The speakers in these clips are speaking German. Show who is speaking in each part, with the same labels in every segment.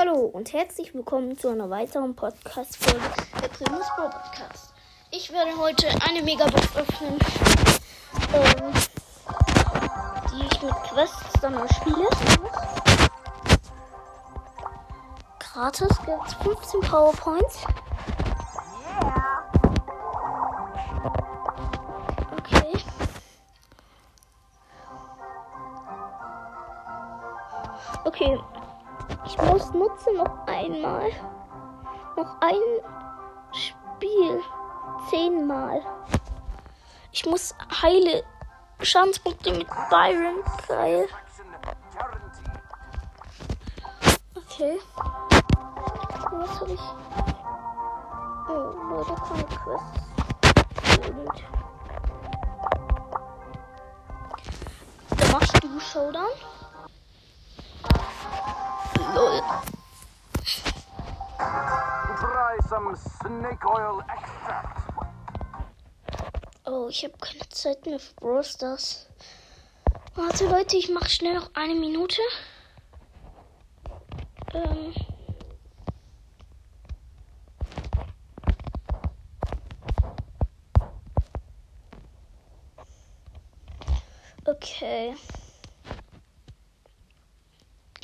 Speaker 1: Hallo und herzlich willkommen zu einer weiteren Podcast-Folge der Primus Pro Podcast. Ich werde heute eine Megabox öffnen, ähm, die ich mit Quests dann mal spiele. Gratis gibt es 15 Powerpoints. Okay. Okay. Ich muss nutzen noch einmal. Noch ein Spiel. Zehnmal. Ich muss heile Schadenspunkte mit Byron. Geil. Okay. Was habe ich? Oh, Leute, keine Quests. Und dann machst du Showdown. Lol.
Speaker 2: Try some snake oil extract.
Speaker 1: Oh, ich habe keine Zeit mehr für Brawl Stars. Warte, Leute, ich mache schnell noch eine Minute. Ähm. Okay.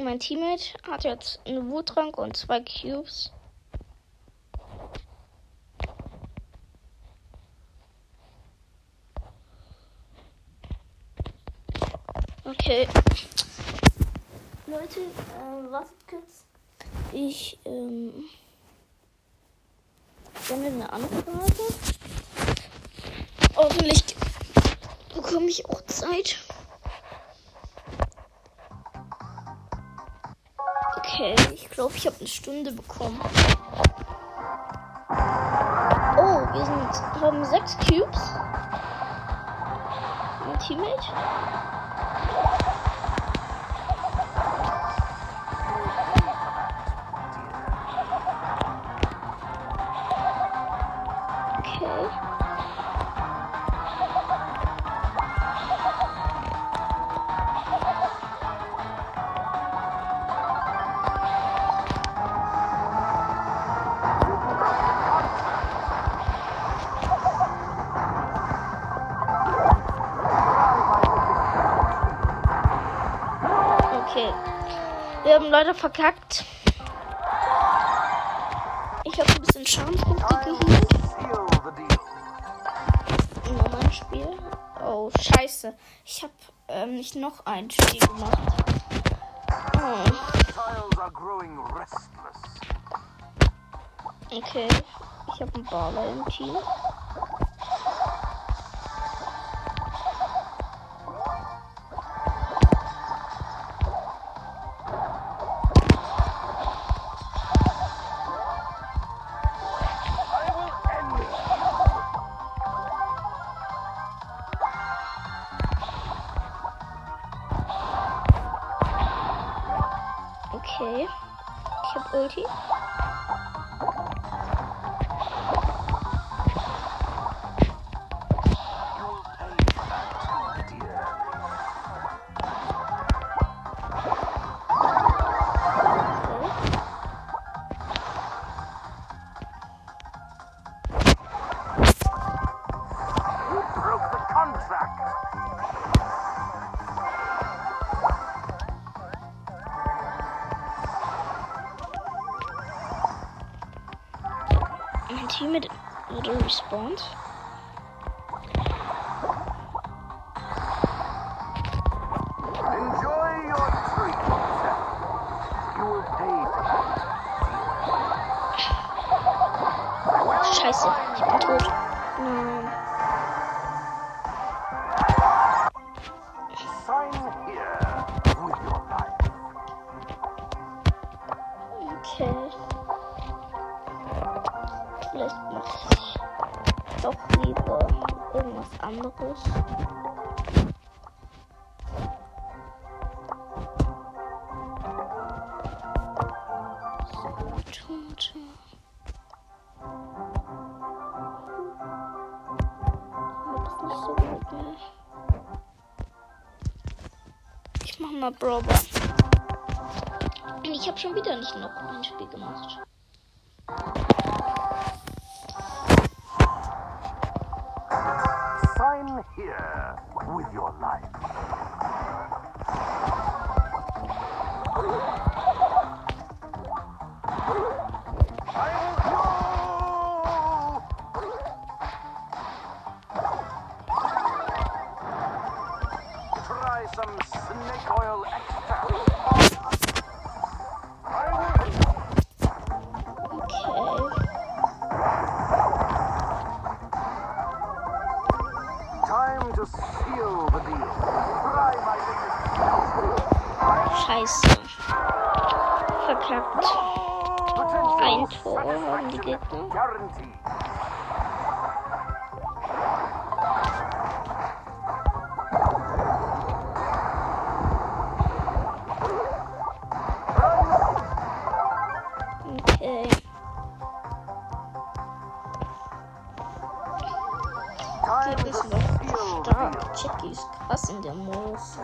Speaker 1: Mein Teammate hat jetzt einen Wuttrank und zwei Cubes. Okay. Leute, äh, wartet kurz. Ich, ähm, sende eine Anfrage. Hoffentlich bekomme ich auch Zeit. Okay, ich glaube, ich habe eine Stunde bekommen. Oh, wir sind, haben sechs Cubes. Mein Teammate. Okay. Wir haben leider verkackt. Ich habe ein bisschen Schadenspunkte
Speaker 2: deal.
Speaker 1: Noch ein Spiel. Oh, scheiße. Ich habe ähm, nicht noch ein Spiel gemacht. Oh, okay. Ich habe einen Barley im Team. Respawned.
Speaker 2: Enjoy your treat. You will pay for that.
Speaker 1: Scheiße, ich bin tot. Nein.
Speaker 2: Sign here with your life.
Speaker 1: Okay. Vielleicht mache ich doch lieber irgendwas anderes. Ich mach mal Brawl. Ich habe schon wieder nicht noch ein Spiel gemacht.
Speaker 2: some snake oil extract. Time to seal the deal.
Speaker 1: Scheiße.
Speaker 2: Verklappt.
Speaker 1: Ein Tor haben die Gegner. Was in der Moos?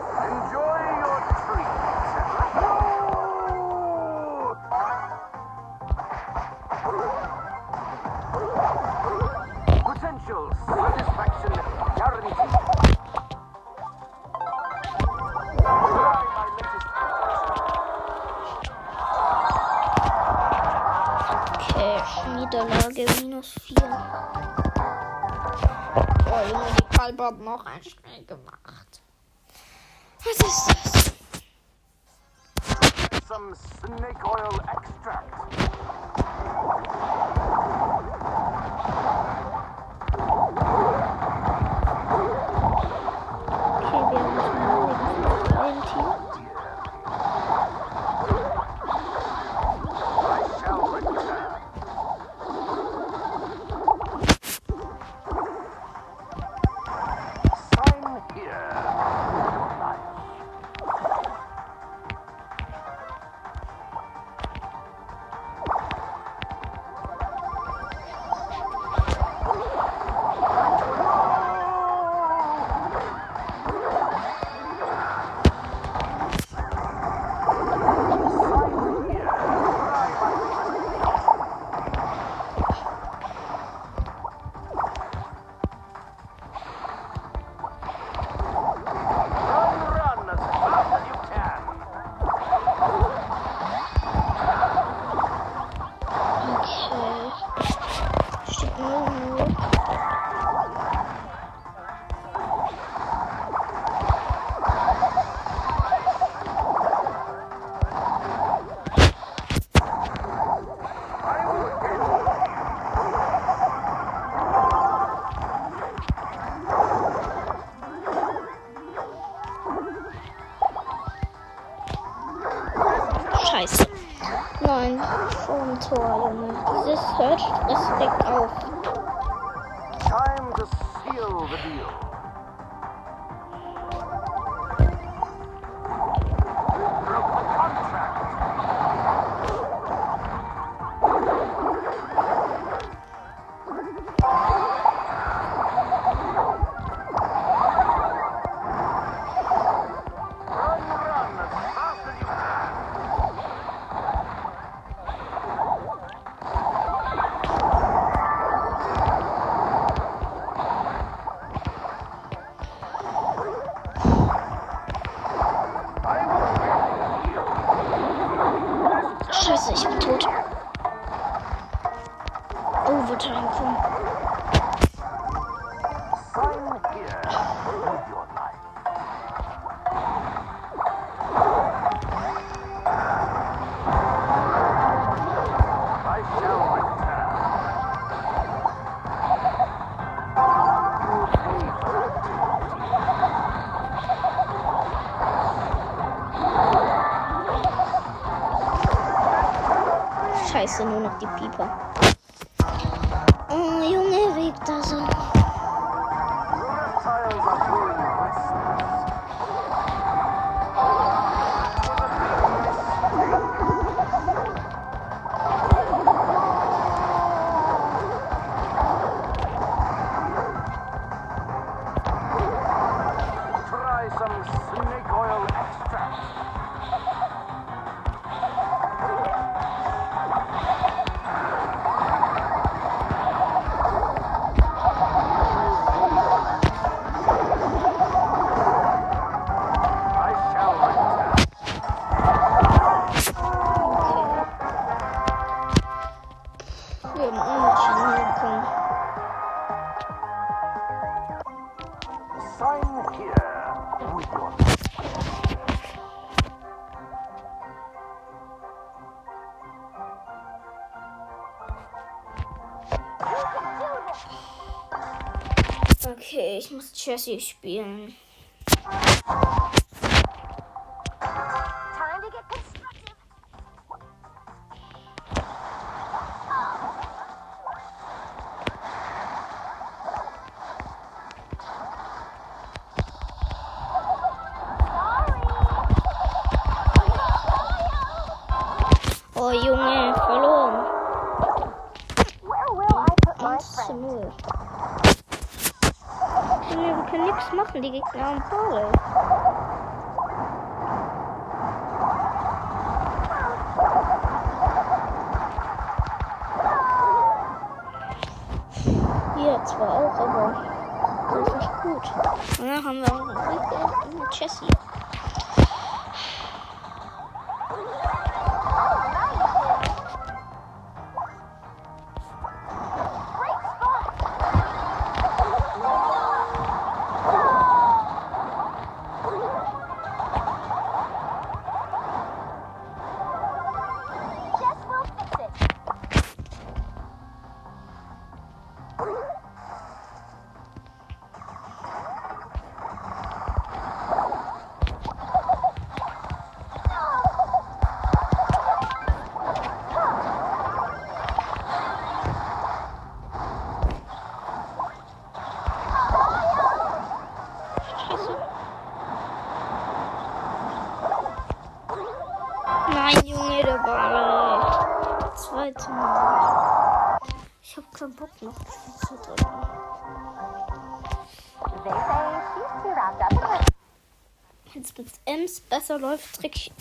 Speaker 1: Niederlage minus 4. Oh Junge, die Kalb hat noch ein Schnell What is this?
Speaker 2: Some snake oil extract.
Speaker 1: vom Tor, Junge. Dieses hört Respekt auf.
Speaker 2: Time to seal the deal.
Speaker 1: Scheiße, ich bin tot. Oh, wurde reingekommen. Chess spielen. treffen die Gegner am Paul. Hier zwar auch, aber das ist gut. Und dann haben wir auch einen Chessie. Läuft,
Speaker 3: drücke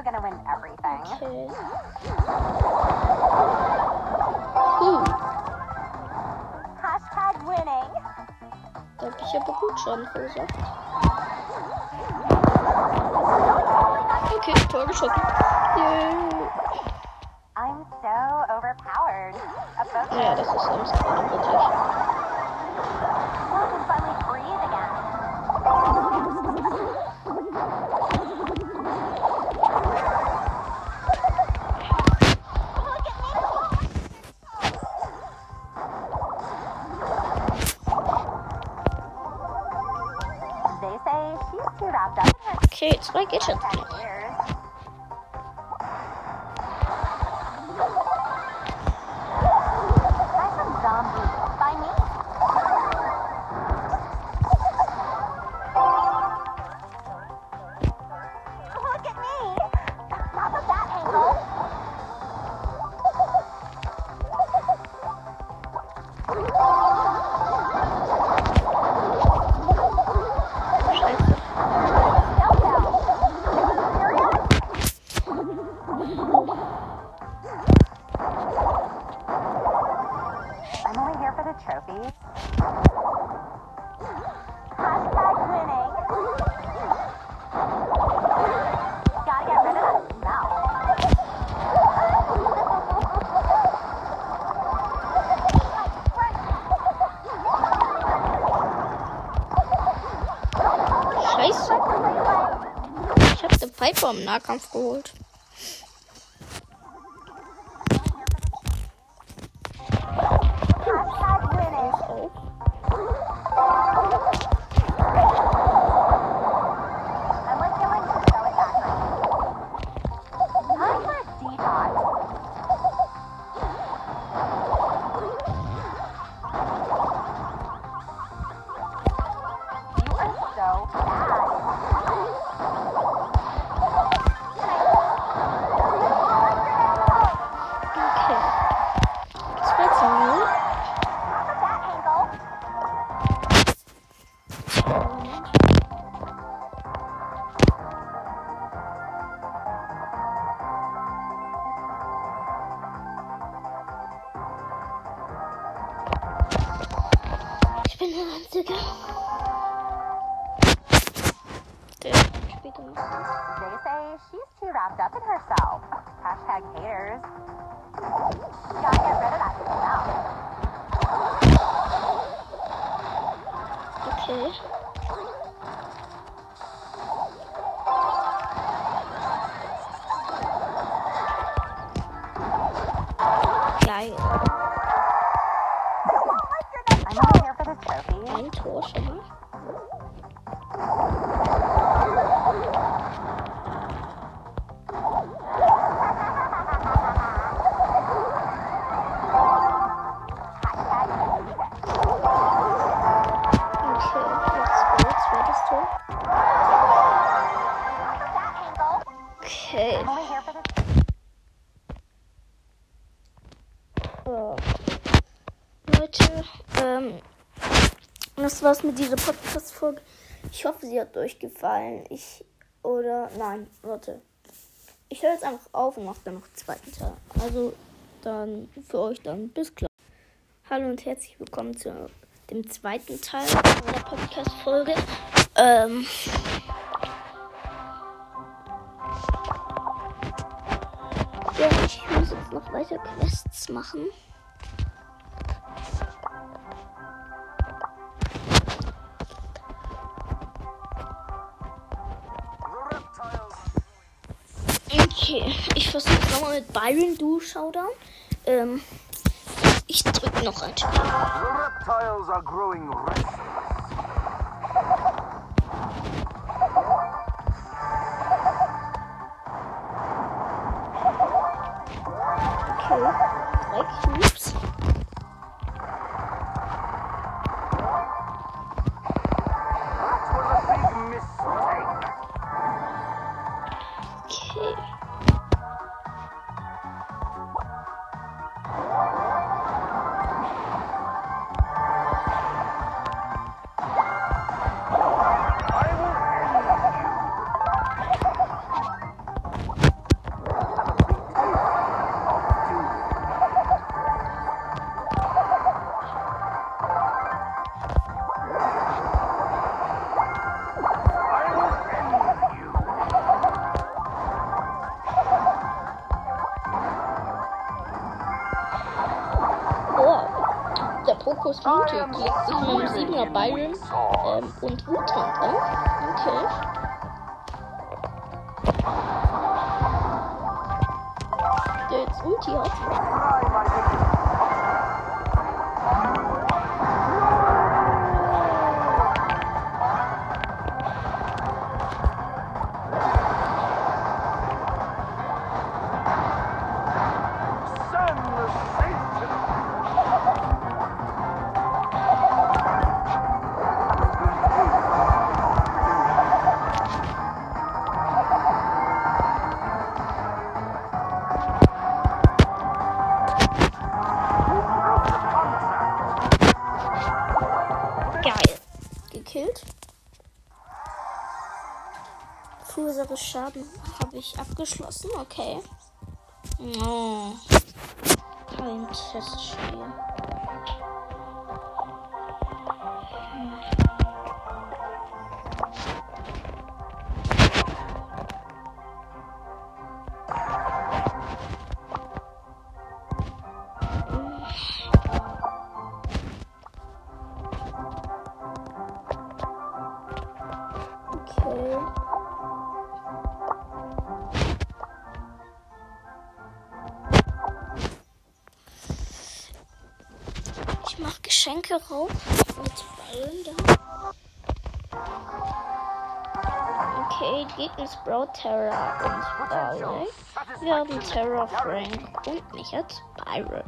Speaker 3: we're gonna win everything.
Speaker 1: Okay.
Speaker 3: Hashtag winning.
Speaker 1: Tak się pokuczę, okay.
Speaker 3: I'm so overpowered. Yeah, that's the same spot, I get
Speaker 1: it? Sniper im Nahkampf
Speaker 3: They say she's too wrapped up in herself. Hashtag haters. Gotta get rid of that smell.
Speaker 1: Okay. Geil.
Speaker 3: Oh I'm only here for this trophy.
Speaker 1: Tor Leute, ähm, das war's mit dieser Podcast-Folge. Ich hoffe, sie hat euch gefallen. Ich, oder, nein, warte. Ich höre jetzt einfach auf und mache dann noch einen zweiten Teil. Also, dann für euch dann bis gleich. Hallo und herzlich willkommen zu dem zweiten Teil meiner Podcast-Folge. Ähm, ja, ich muss jetzt noch weiter Quests machen. Okay, ich versuche nochmal mit Byron Du Showdown. Ähm, ich drücke noch ein Spiel.
Speaker 2: Reptiles are growing.
Speaker 1: Okay, drei mutig legt sich mit dem 7er Byron ähm, und Wutan an. Okay. Der jetzt Ulti hat. Schaden habe ich abgeschlossen. Okay. Oh. Kein Testspiel. Rauf mit Ballen da. Okay, Gegner Sprout, Terra und Barley. Wir haben Terra, Frank und mich als Byron.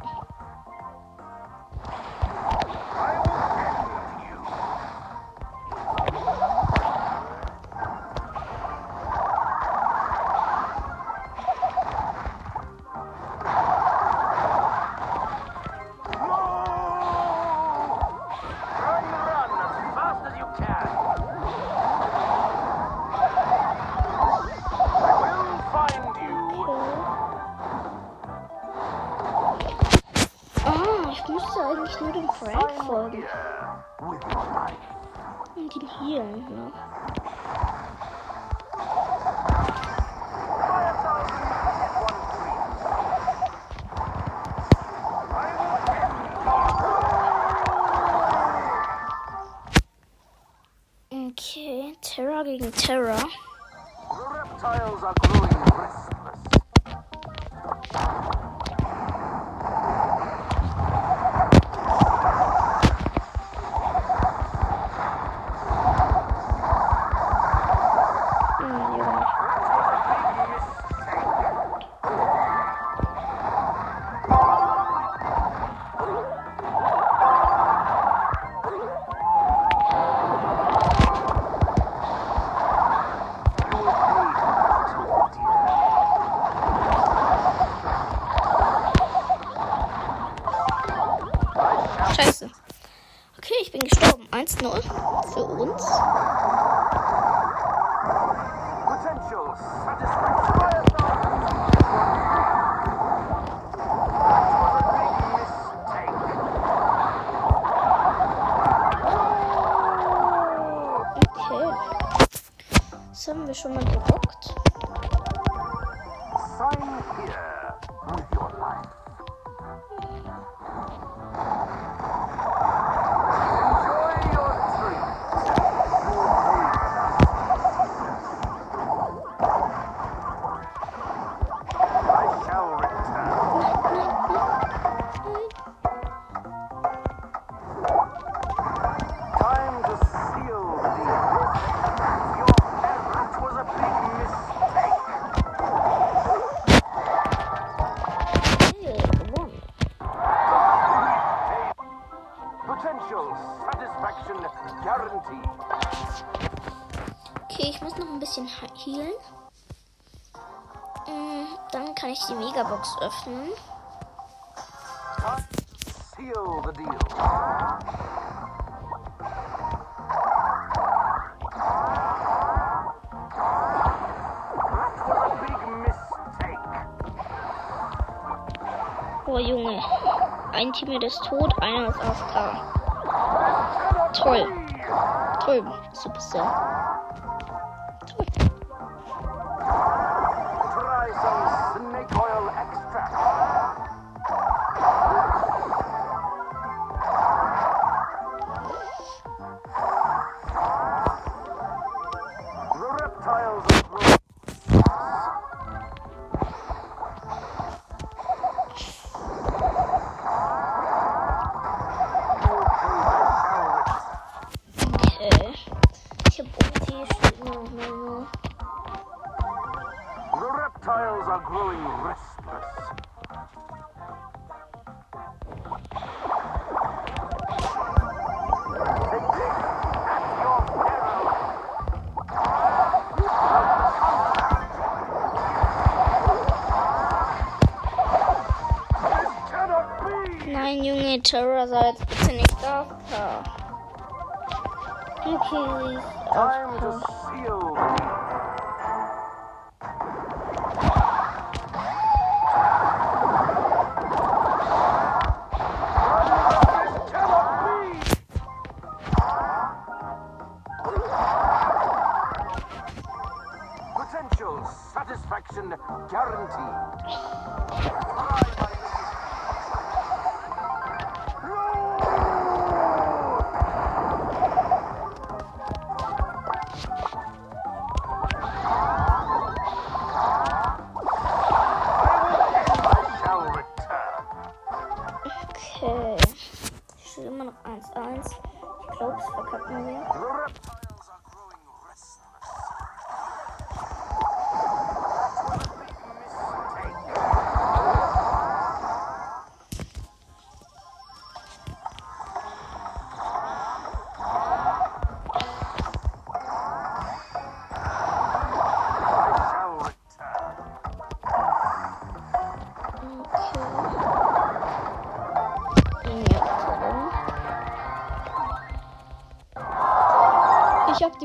Speaker 1: schon gedruckt?
Speaker 2: Sign here with your life.
Speaker 1: Mm, dann kann ich die Megabox öffnen. Oh Junge, ein Team ist tot, einer ist auf K. Toll. Toll,
Speaker 2: Superstar. are growing restless.
Speaker 1: Nein, Junge, bitte nicht auftauchen. Okay, sie ist.
Speaker 2: satisfaction guaranteed.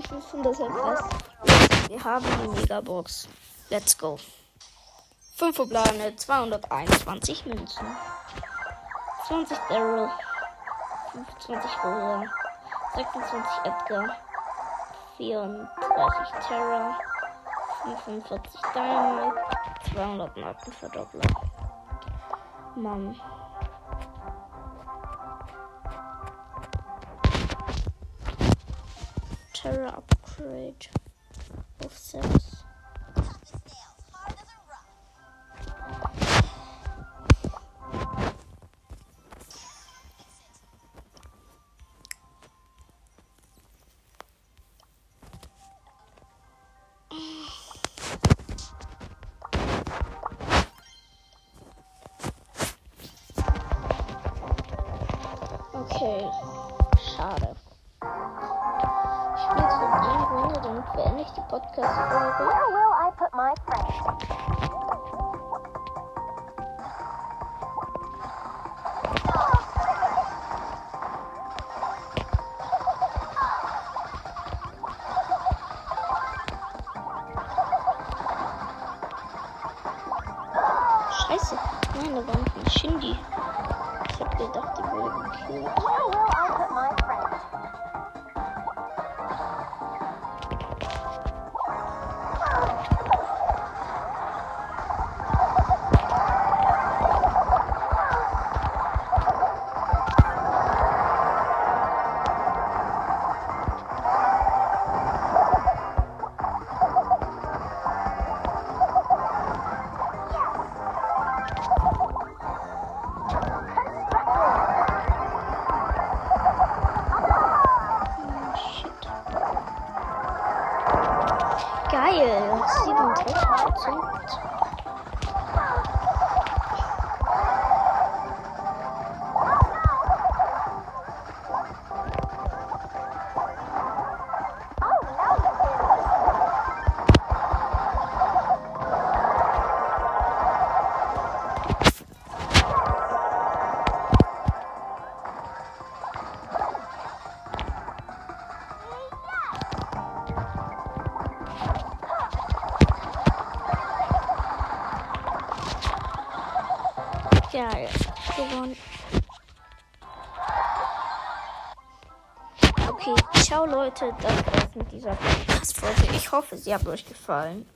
Speaker 1: die 500 fest. Wir haben die Megabox. Let's go. 5 verbleibende, 221 Münzen. 20 Daryl. 25 Rosa. 26 Edgar. 34 Terra. 45 Dynamite. 200 Marken verdoppelt. Mann. upgrade of cells. Beende ich die Podcast-Folge.
Speaker 3: Where will I put my friend?
Speaker 1: Scheiße. Nein, da war noch ein Shindy. Ich hab gedacht, die wurde gekillt. sweet. Ciao Leute, das war's mit dieser Podcast-Folge. Ich hoffe, sie hat euch gefallen.